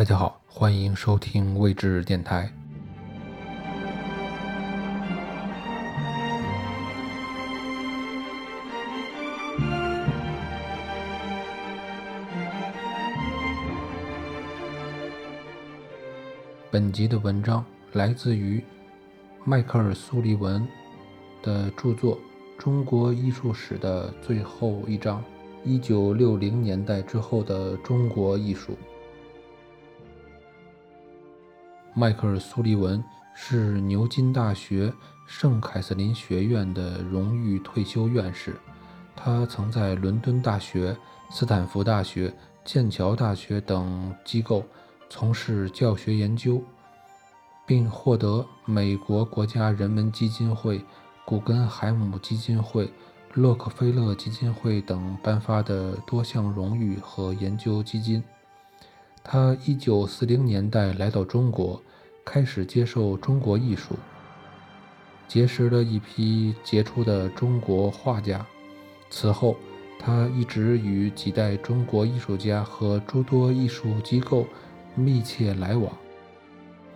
大家好，欢迎收听未知电台。本集的文章来自于迈克尔·苏利文的著作《中国艺术史的最后一章：一九六零年代之后的中国艺术》。迈克尔·苏利文是牛津大学圣凯瑟琳学院的荣誉退休院士，他曾在伦敦大学、斯坦福大学、剑桥大学等机构。从事教学研究，并获得美国国家人文基金会、古根海姆基金会、洛克菲勒基金会等颁发的多项荣誉和研究基金。他1940年代来到中国，开始接受中国艺术，结识了一批杰出的中国画家。此后，他一直与几代中国艺术家和诸多艺术机构。密切来往，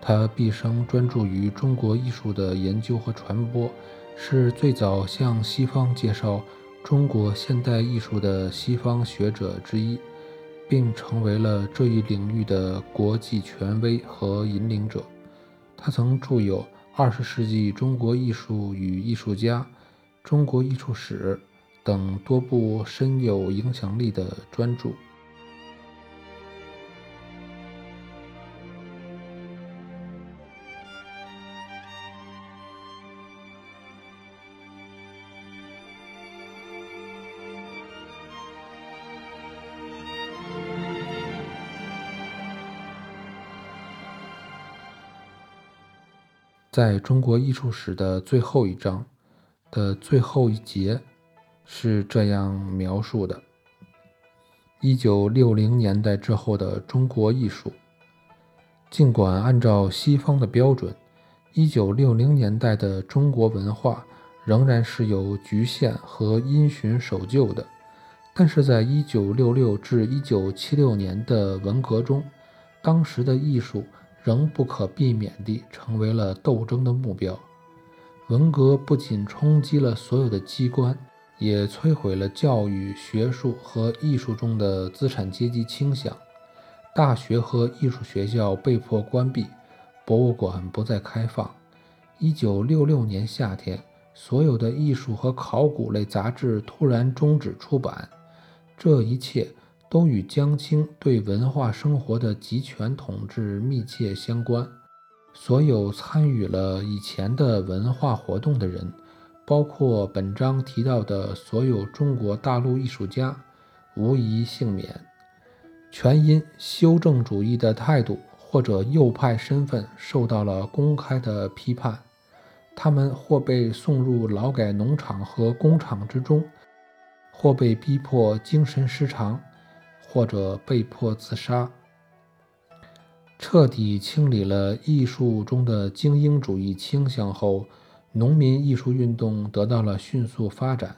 他毕生专注于中国艺术的研究和传播，是最早向西方介绍中国现代艺术的西方学者之一，并成为了这一领域的国际权威和引领者。他曾著有《二十世纪中国艺术与艺术家》《中国艺术史》等多部深有影响力的专著。在中国艺术史的最后一章的最后一节是这样描述的：一九六零年代之后的中国艺术，尽管按照西方的标准，一九六零年代的中国文化仍然是有局限和因循守旧的，但是在一九六六至一九七六年的文革中，当时的艺术。仍不可避免地成为了斗争的目标。文革不仅冲击了所有的机关，也摧毁了教育、学术和艺术中的资产阶级倾向。大学和艺术学校被迫关闭，博物馆不再开放。一九六六年夏天，所有的艺术和考古类杂志突然终止出版。这一切。都与江青对文化生活的集权统治密切相关。所有参与了以前的文化活动的人，包括本章提到的所有中国大陆艺术家，无一幸免，全因修正主义的态度或者右派身份受到了公开的批判。他们或被送入劳改农场和工厂之中，或被逼迫精神失常。或者被迫自杀，彻底清理了艺术中的精英主义倾向后，农民艺术运动得到了迅速发展。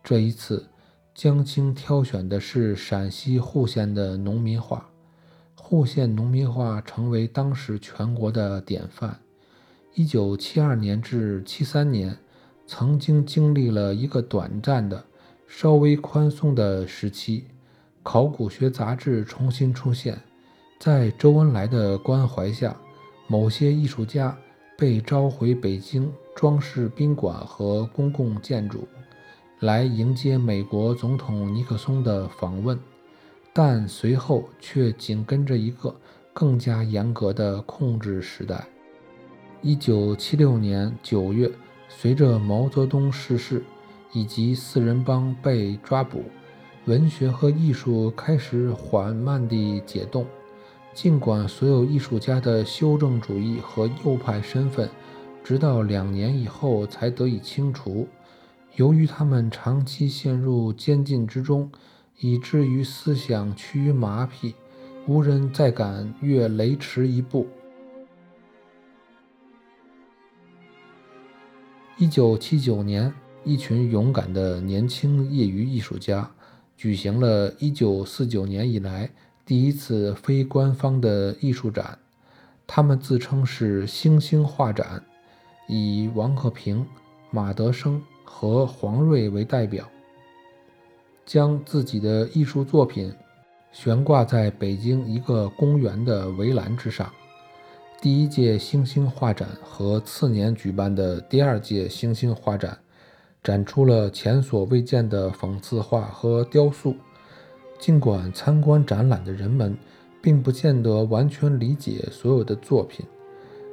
这一次，江青挑选的是陕西户县的农民画，户县农民画成为当时全国的典范。一九七二年至七三年，曾经经历了一个短暂的、稍微宽松的时期。考古学杂志重新出现，在周恩来的关怀下，某些艺术家被召回北京，装饰宾馆和公共建筑，来迎接美国总统尼克松的访问。但随后却紧跟着一个更加严格的控制时代。一九七六年九月，随着毛泽东逝世以及四人帮被抓捕。文学和艺术开始缓慢地解冻，尽管所有艺术家的修正主义和右派身份，直到两年以后才得以清除。由于他们长期陷入监禁之中，以至于思想趋于麻痹，无人再敢越雷池一步。一九七九年，一群勇敢的年轻业余艺术家。举行了1949年以来第一次非官方的艺术展，他们自称是“星星画展”，以王克平、马德生和黄瑞为代表，将自己的艺术作品悬挂在北京一个公园的围栏之上。第一届星星画展和次年举办的第二届星星画展，展出了前所未见的讽刺画和雕塑。尽管参观展览的人们并不见得完全理解所有的作品，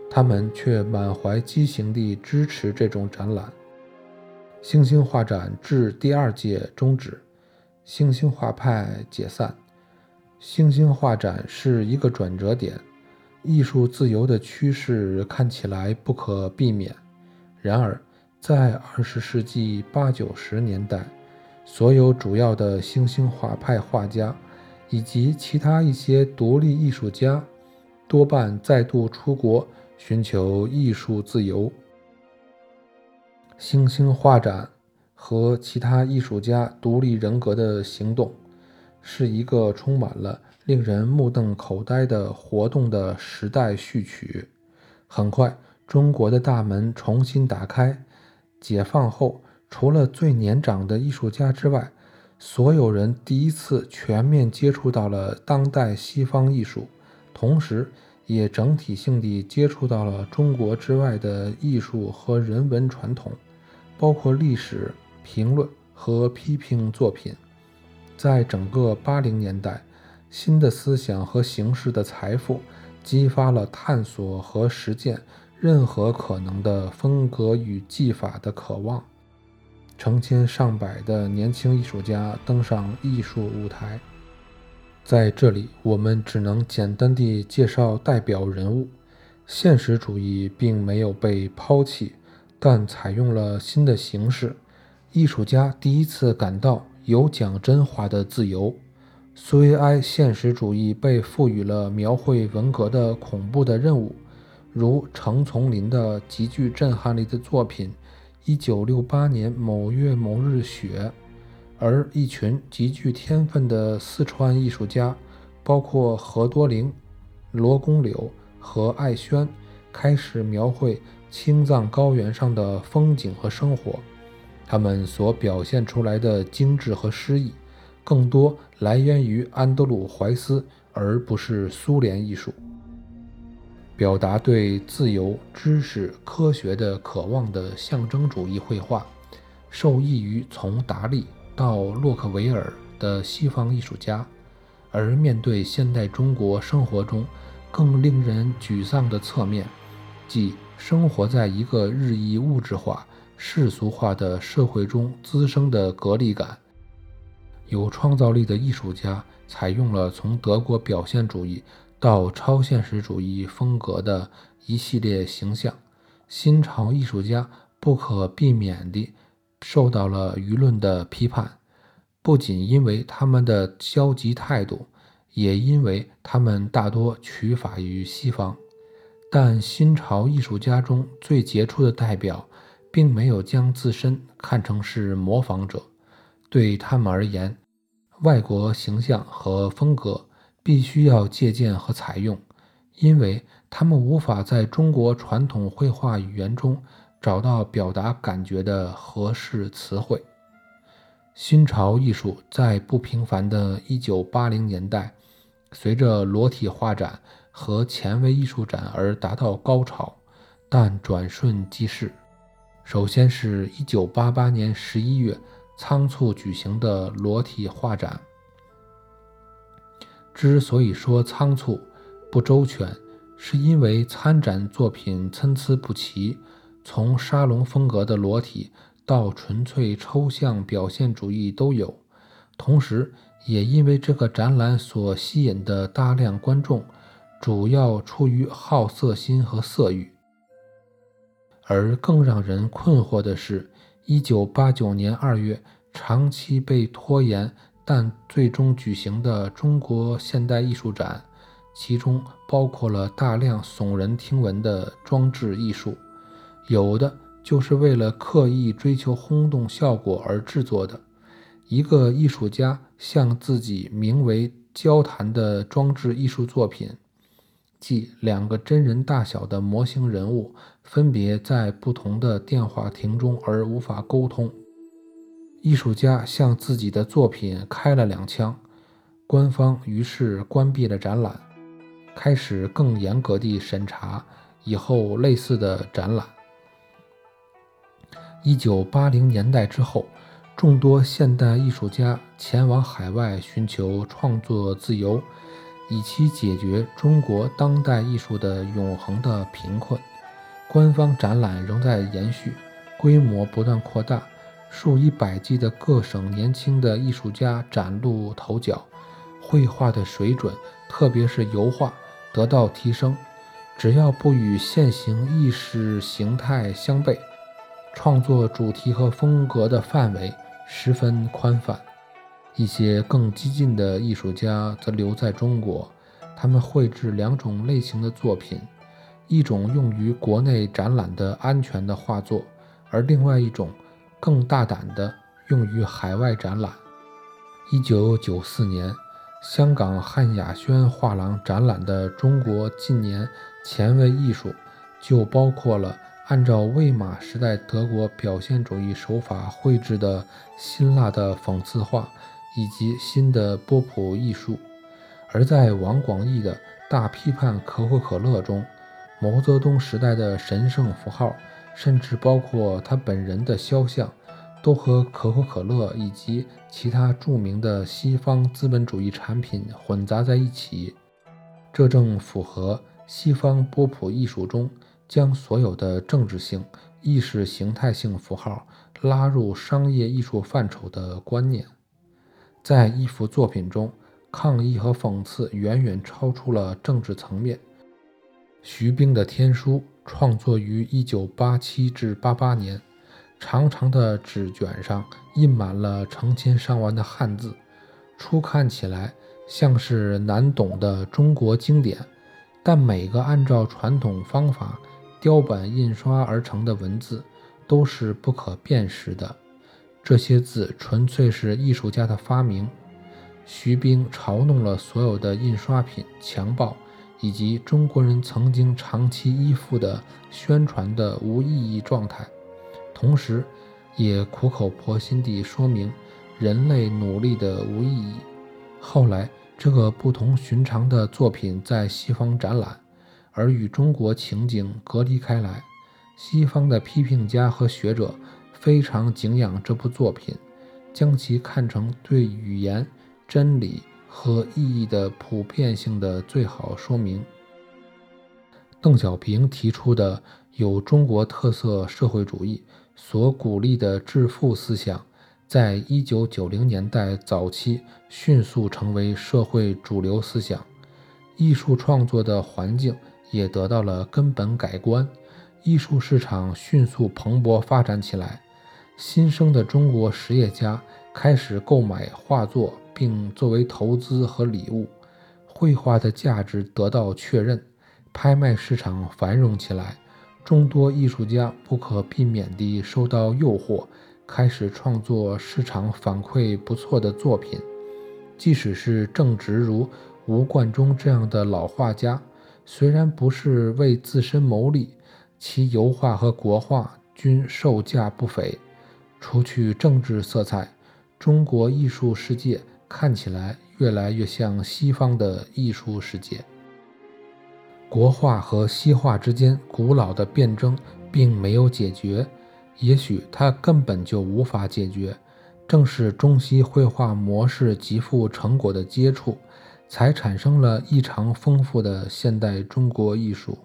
他们却满怀激情地支持这种展览。星星画展至第二届终止，星星画派解散。星星画展是一个转折点。艺术自由的趋势看起来不可避免。然而，在二十世纪八九十年代，所有主要的新兴画派画家以及其他一些独立艺术家，多半再度出国寻求艺术自由。星星画展和其他艺术家独立人格的行动，是一个充满了。令人目瞪口呆的活动的时代序曲。很快，中国的大门重新打开。解放后，除了最年长的艺术家之外，所有人第一次全面接触到了当代西方艺术，同时也整体性地接触到了中国之外的艺术和人文传统，包括历史、评论和批评作品。在整个八零年代。新的思想和形式的财富，激发了探索和实践任何可能的风格与技法的渴望。成千上百的年轻艺术家登上艺术舞台。在这里，我们只能简单地介绍代表人物。现实主义并没有被抛弃，但采用了新的形式。艺术家第一次感到有讲真话的自由。苏维埃现实主义被赋予了描绘文革的恐怖的任务，如程丛林的极具震撼力的作品《1968年某月某日雪》，而一群极具天分的四川艺术家，包括何多灵、罗公柳和艾轩，开始描绘青藏高原上的风景和生活，他们所表现出来的精致和诗意。更多来源于安德鲁·怀斯，而不是苏联艺术。表达对自由、知识、科学的渴望的象征主义绘画，受益于从达利到洛克维尔的西方艺术家。而面对现代中国生活中更令人沮丧的侧面，即生活在一个日益物质化、世俗化的社会中滋生的隔离感。有创造力的艺术家采用了从德国表现主义到超现实主义风格的一系列形象。新潮艺术家不可避免地受到了舆论的批判，不仅因为他们的消极态度，也因为他们大多取法于西方。但新潮艺术家中最杰出的代表，并没有将自身看成是模仿者。对他们而言，外国形象和风格必须要借鉴和采用，因为他们无法在中国传统绘画语言中找到表达感觉的合适词汇。新潮艺术在不平凡的1980年代，随着裸体画展和前卫艺术展而达到高潮，但转瞬即逝。首先是1988年11月。仓促举行的裸体画展，之所以说仓促、不周全，是因为参展作品参差不齐，从沙龙风格的裸体到纯粹抽象表现主义都有。同时，也因为这个展览所吸引的大量观众，主要出于好色心和色欲。而更让人困惑的是。一九八九年二月，长期被拖延但最终举行的中国现代艺术展，其中包括了大量耸人听闻的装置艺术，有的就是为了刻意追求轰动效果而制作的。一个艺术家向自己名为“交谈的装置艺术作品，即两个真人大小的模型人物分别在不同的电话亭中而无法沟通。艺术家向自己的作品开了两枪，官方于是关闭了展览，开始更严格地审查以后类似的展览。一九八零年代之后，众多现代艺术家前往海外寻求创作自由，以期解决中国当代艺术的永恒的贫困。官方展览仍在延续，规模不断扩大，数以百计的各省年轻的艺术家崭露头角，绘画的水准，特别是油画得到提升。只要不与现行意识形态相悖。创作主题和风格的范围十分宽泛，一些更激进的艺术家则留在中国。他们绘制两种类型的作品：一种用于国内展览的安全的画作，而另外一种更大胆的用于海外展览。一九九四年，香港汉雅轩画廊展览的中国近年前卫艺术就包括了。按照魏玛时代德国表现主义手法绘制的辛辣的讽刺画，以及新的波普艺术；而在王广义的大批判可口可乐中，毛泽东时代的神圣符号，甚至包括他本人的肖像，都和可口可乐以及其他著名的西方资本主义产品混杂在一起。这正符合西方波普艺术中。将所有的政治性、意识形态性符号拉入商业艺术范畴的观念，在一幅作品中，抗议和讽刺远远超出了政治层面。徐冰的《天书》创作于1987至88年，长长的纸卷上印满了成千上万的汉字，初看起来像是难懂的中国经典，但每个按照传统方法。雕版印刷而成的文字都是不可辨识的，这些字纯粹是艺术家的发明。徐冰嘲弄了所有的印刷品、强暴以及中国人曾经长期依附的宣传的无意义状态，同时也苦口婆心地说明人类努力的无意义。后来，这个不同寻常的作品在西方展览。而与中国情景隔离开来，西方的批评家和学者非常敬仰这部作品，将其看成对语言、真理和意义的普遍性的最好说明。邓小平提出的有中国特色社会主义所鼓励的致富思想，在一九九零年代早期迅速成为社会主流思想，艺术创作的环境。也得到了根本改观，艺术市场迅速蓬勃发展起来。新生的中国实业家开始购买画作，并作为投资和礼物。绘画的价值得到确认，拍卖市场繁荣起来。众多艺术家不可避免地受到诱惑，开始创作市场反馈不错的作品。即使是正直如吴冠中这样的老画家。虽然不是为自身谋利，其油画和国画均售价不菲。除去政治色彩，中国艺术世界看起来越来越像西方的艺术世界。国画和西画之间古老的辩争并没有解决，也许它根本就无法解决。正是中西绘画模式极富成果的接触。才产生了异常丰富的现代中国艺术。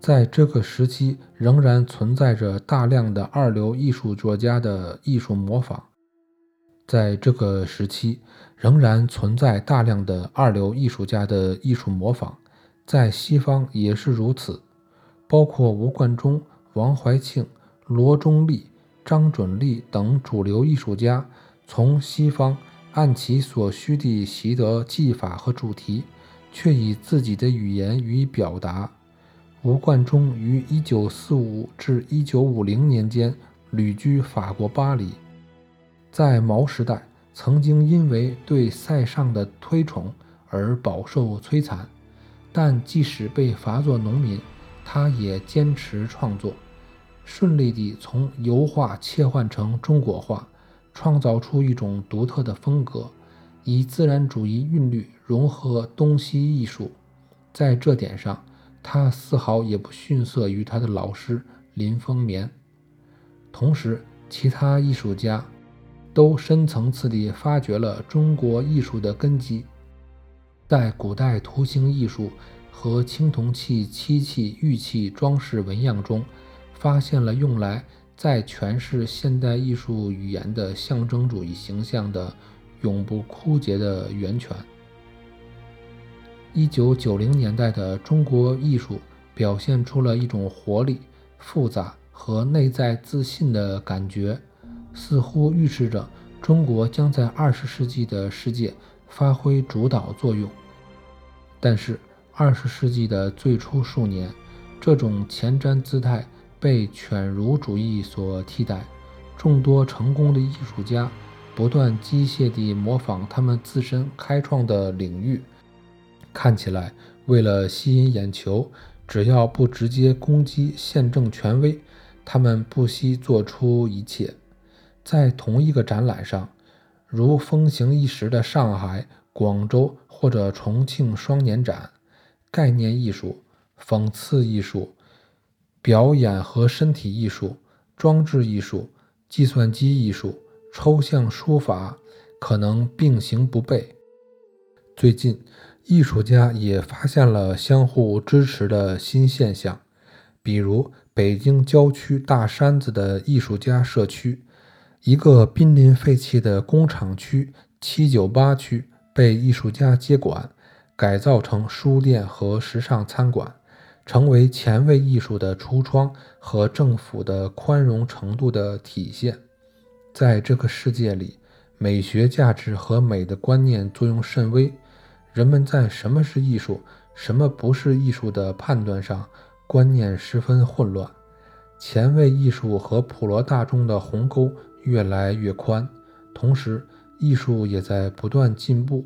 在这个时期，仍然存在着大量的二流艺术作家的艺术模仿。在这个时期，仍然存在大量的二流艺术家的艺术模仿，在西方也是如此。包括吴冠中、王怀庆、罗中立、张准立等主流艺术家，从西方。按其所需地习得技法和主题，却以自己的语言予以表达。吴冠中于1945至1950年间旅居法国巴黎。在毛时代，曾经因为对塞尚的推崇而饱受摧残，但即使被罚作农民，他也坚持创作，顺利地从油画切换成中国画，创造出一种独特的风格，以自然主义韵律融合东西艺术。在这点上，他丝毫也不逊色于他的老师林风眠。同时，其他艺术家。都深层次地发掘了中国艺术的根基，在古代图形艺术和青铜器、漆器、玉器装饰纹样中，发现了用来再诠释现代艺术语言的象征主义形象的永不枯竭的源泉。一九九零年代的中国艺术表现出了一种活力、复杂和内在自信的感觉。似乎预示着中国将在二十世纪的世界发挥主导作用。但是，二十世纪的最初数年，这种前瞻姿态被犬儒主义所替代。众多成功的艺术家不断机械地模仿他们自身开创的领域，看起来为了吸引眼球，只要不直接攻击宪政权威，他们不惜做出一切。在同一个展览上，如风行一时的上海、广州或者重庆双年展，概念艺术、讽刺艺术、表演和身体艺术、装置艺术、计算机艺术、抽象书法可能并行不悖。最近，艺术家也发现了相互支持的新现象，比如北京郊区大山子的艺术家社区。一个濒临废弃的工厂区七九八区被艺术家接管，改造成书店和时尚餐馆，成为前卫艺术的橱窗和政府的宽容程度的体现。在这个世界里，美学价值和美的观念作用甚微，人们在什么是艺术、什么不是艺术的判断上观念十分混乱。前卫艺术和普罗大众的鸿沟。越来越宽，同时艺术也在不断进步。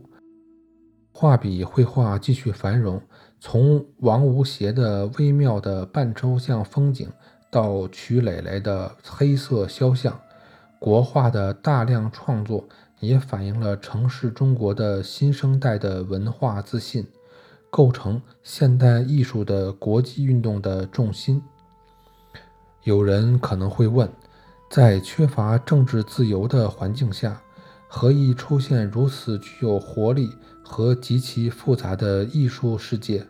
画笔绘画继续繁荣，从王无邪的微妙的半抽象风景，到曲磊磊的黑色肖像，国画的大量创作也反映了城市中国的新生代的文化自信，构成现代艺术的国际运动的重心。有人可能会问。在缺乏政治自由的环境下，何以出现如此具有活力和极其复杂的艺术世界？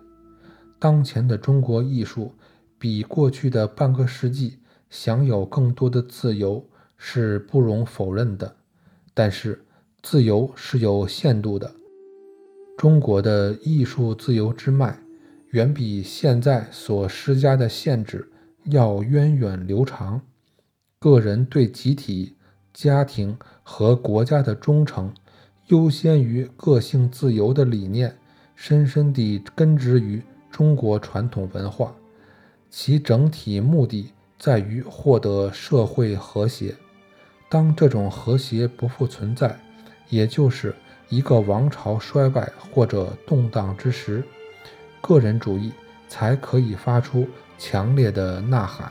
当前的中国艺术比过去的半个世纪享有更多的自由是不容否认的，但是自由是有限度的。中国的艺术自由之脉远比现在所施加的限制要源远流长。个人对集体、家庭和国家的忠诚，优先于个性自由的理念，深深地根植于中国传统文化。其整体目的在于获得社会和谐。当这种和谐不复存在，也就是一个王朝衰败或者动荡之时，个人主义才可以发出强烈的呐喊。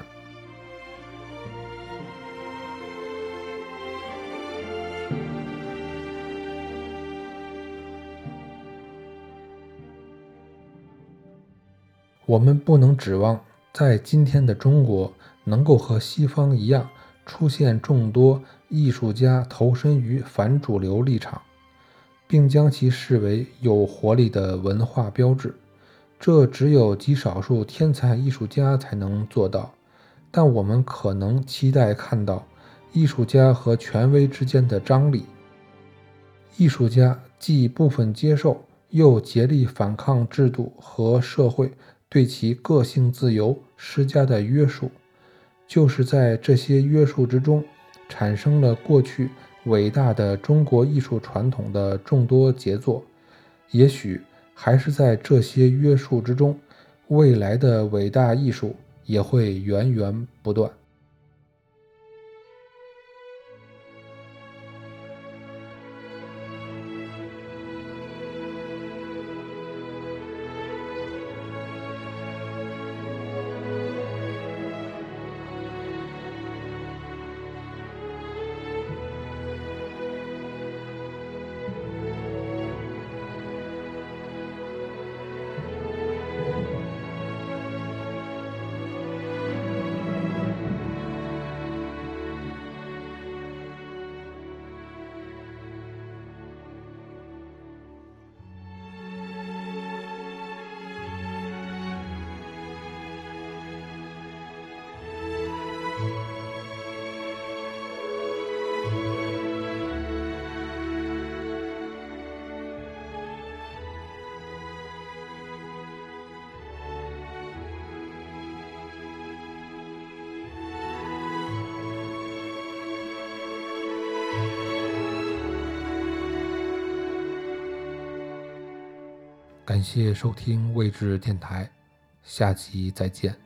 我们不能指望在今天的中国能够和西方一样出现众多艺术家投身于反主流立场，并将其视为有活力的文化标志。这只有极少数天才艺术家才能做到。但我们可能期待看到艺术家和权威之间的张力。艺术家既部分接受，又竭力反抗制度和社会。对其个性自由施加的约束，就是在这些约束之中，产生了过去伟大的中国艺术传统的众多杰作。也许还是在这些约束之中，未来的伟大艺术也会源源不断。感谢收听未知电台，下集再见。